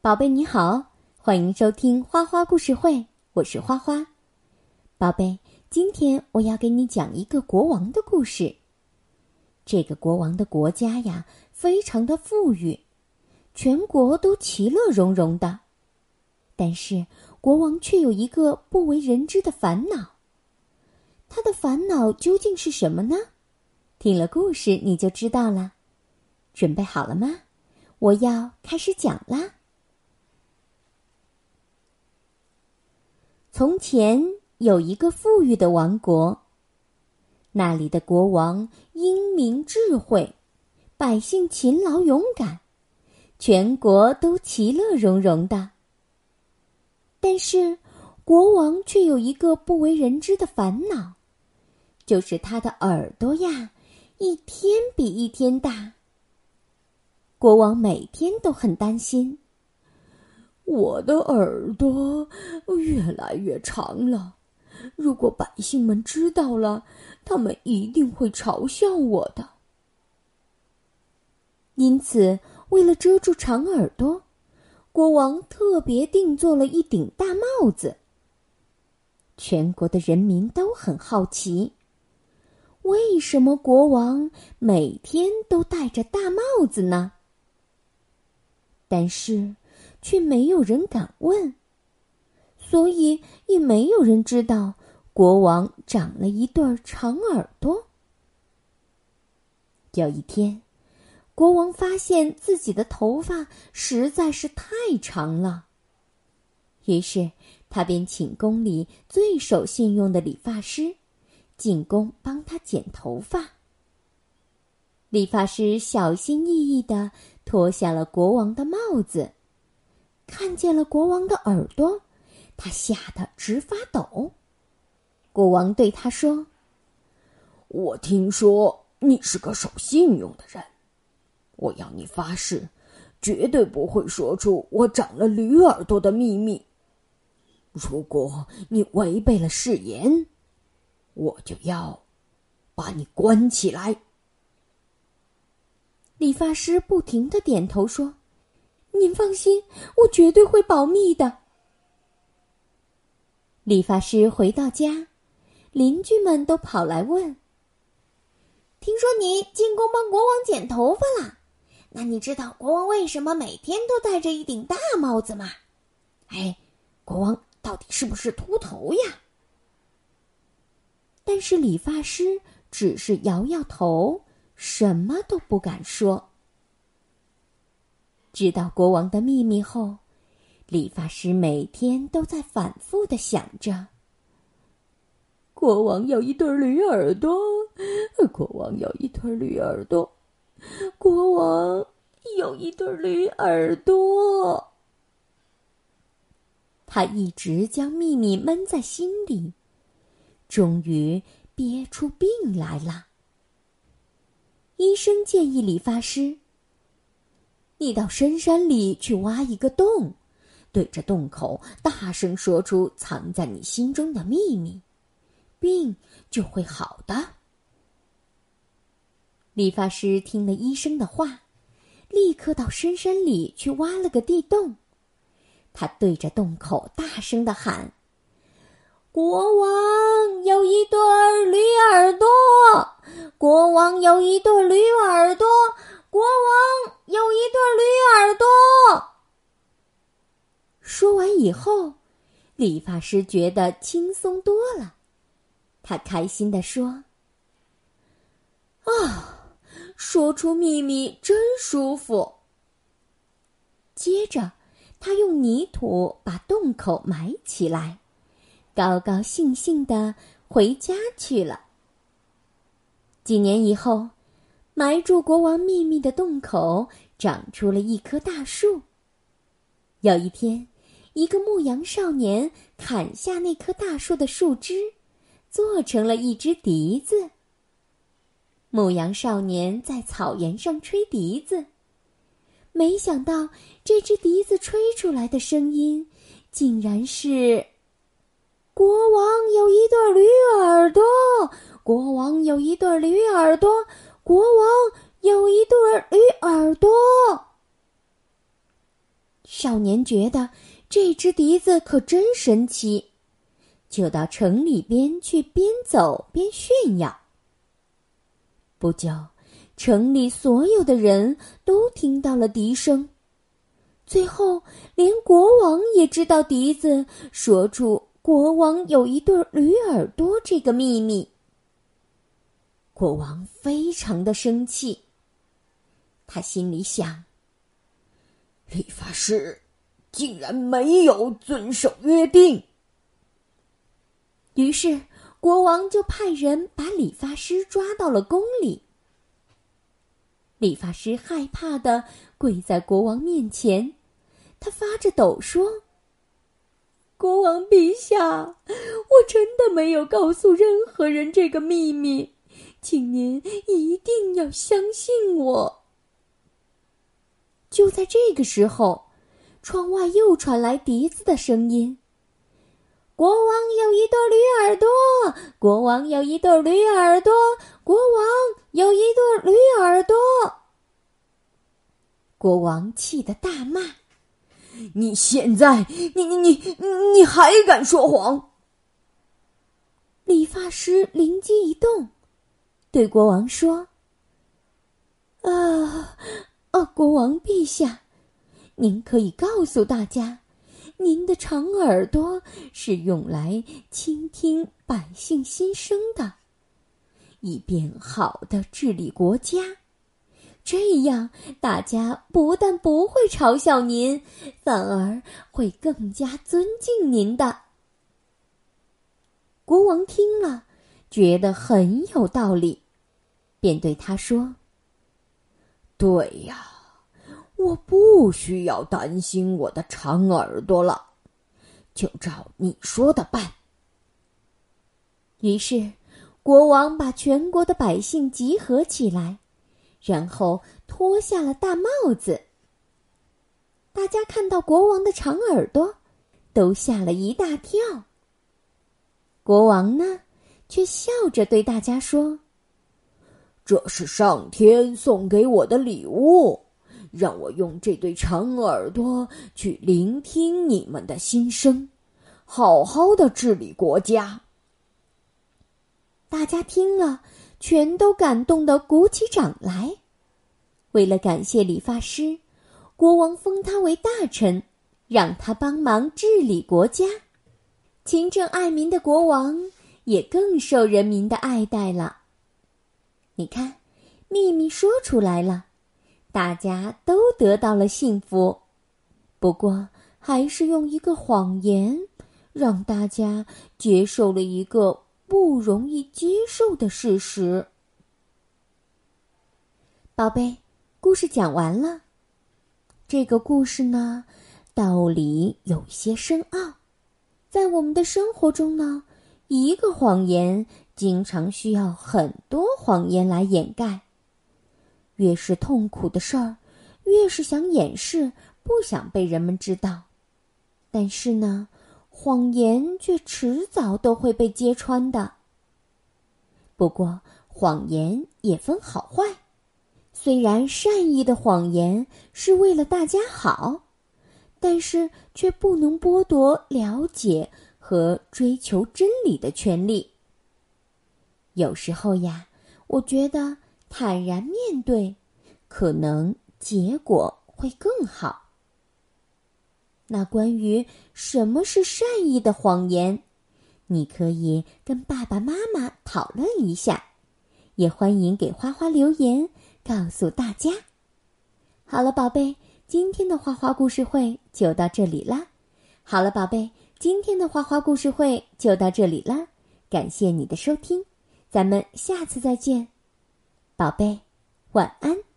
宝贝你好，欢迎收听花花故事会，我是花花。宝贝，今天我要给你讲一个国王的故事。这个国王的国家呀，非常的富裕，全国都其乐融融的。但是国王却有一个不为人知的烦恼。他的烦恼究竟是什么呢？听了故事你就知道了。准备好了吗？我要开始讲啦。从前有一个富裕的王国，那里的国王英明智慧，百姓勤劳勇敢，全国都其乐融融的。但是，国王却有一个不为人知的烦恼，就是他的耳朵呀，一天比一天大。国王每天都很担心。我的耳朵越来越长了，如果百姓们知道了，他们一定会嘲笑我的。因此，为了遮住长耳朵，国王特别定做了一顶大帽子。全国的人民都很好奇，为什么国王每天都戴着大帽子呢？但是。却没有人敢问，所以也没有人知道国王长了一对长耳朵。有一天，国王发现自己的头发实在是太长了，于是他便请宫里最守信用的理发师进宫帮他剪头发。理发师小心翼翼的脱下了国王的帽子。看见了国王的耳朵，他吓得直发抖。国王对他说：“我听说你是个守信用的人，我要你发誓，绝对不会说出我长了驴耳朵的秘密。如果你违背了誓言，我就要把你关起来。”理发师不停的点头说。您放心，我绝对会保密的。理发师回到家，邻居们都跑来问：“听说你进宫帮国王剪头发了？那你知道国王为什么每天都戴着一顶大帽子吗？哎，国王到底是不是秃头呀？”但是理发师只是摇摇头，什么都不敢说。知道国王的秘密后，理发师每天都在反复的想着：国王有一对驴耳朵，国王有一对驴耳朵，国王有一对驴耳朵。他一直将秘密闷在心里，终于憋出病来了。医生建议理发师。你到深山里去挖一个洞，对着洞口大声说出藏在你心中的秘密，病就会好的。理发师听了医生的话，立刻到深山里去挖了个地洞。他对着洞口大声的喊：“国王有一对驴耳朵，国王有一对驴耳朵。”国王有一对驴耳朵。说完以后，理发师觉得轻松多了，他开心的说：“啊，说出秘密真舒服。”接着，他用泥土把洞口埋起来，高高兴兴的回家去了。几年以后。埋住国王秘密的洞口长出了一棵大树。有一天，一个牧羊少年砍下那棵大树的树枝，做成了一只笛子。牧羊少年在草原上吹笛子，没想到这只笛子吹出来的声音，竟然是：“国王有一对驴耳朵，国王有一对驴耳朵。”国王有一对驴耳朵。少年觉得这只笛子可真神奇，就到城里边去边走边炫耀。不久，城里所有的人都听到了笛声，最后连国王也知道笛子说出国王有一对驴耳朵这个秘密。国王非常的生气，他心里想。理发师竟然没有遵守约定，于是国王就派人把理发师抓到了宫里。理发师害怕的跪在国王面前，他发着抖说：“国王陛下，我真的没有告诉任何人这个秘密，请您一定要相信我。”就在这个时候，窗外又传来笛子的声音。国王有一对驴耳朵，国王有一对驴耳朵，国王有一对驴耳朵。国王气得大骂：“你现在，你你你你还敢说谎？”理发师灵机一动，对国王说：“啊。”国王陛下，您可以告诉大家，您的长耳朵是用来倾听百姓心声的，以便好的治理国家。这样，大家不但不会嘲笑您，反而会更加尊敬您的。国王听了，觉得很有道理，便对他说。对呀，我不需要担心我的长耳朵了，就照你说的办。于是，国王把全国的百姓集合起来，然后脱下了大帽子。大家看到国王的长耳朵，都吓了一大跳。国王呢，却笑着对大家说。这是上天送给我的礼物，让我用这对长耳朵去聆听你们的心声，好好的治理国家。大家听了，全都感动的鼓起掌来。为了感谢理发师，国王封他为大臣，让他帮忙治理国家。勤政爱民的国王也更受人民的爱戴了。你看，秘密说出来了，大家都得到了幸福。不过，还是用一个谎言，让大家接受了一个不容易接受的事实。宝贝，故事讲完了。这个故事呢，道理有些深奥，在我们的生活中呢，一个谎言。经常需要很多谎言来掩盖。越是痛苦的事儿，越是想掩饰，不想被人们知道。但是呢，谎言却迟早都会被揭穿的。不过，谎言也分好坏。虽然善意的谎言是为了大家好，但是却不能剥夺了解和追求真理的权利。有时候呀，我觉得坦然面对，可能结果会更好。那关于什么是善意的谎言，你可以跟爸爸妈妈讨论一下，也欢迎给花花留言告诉大家。好了，宝贝，今天的花花故事会就到这里啦。好了，宝贝，今天的花花故事会就到这里啦。感谢你的收听。咱们下次再见，宝贝，晚安。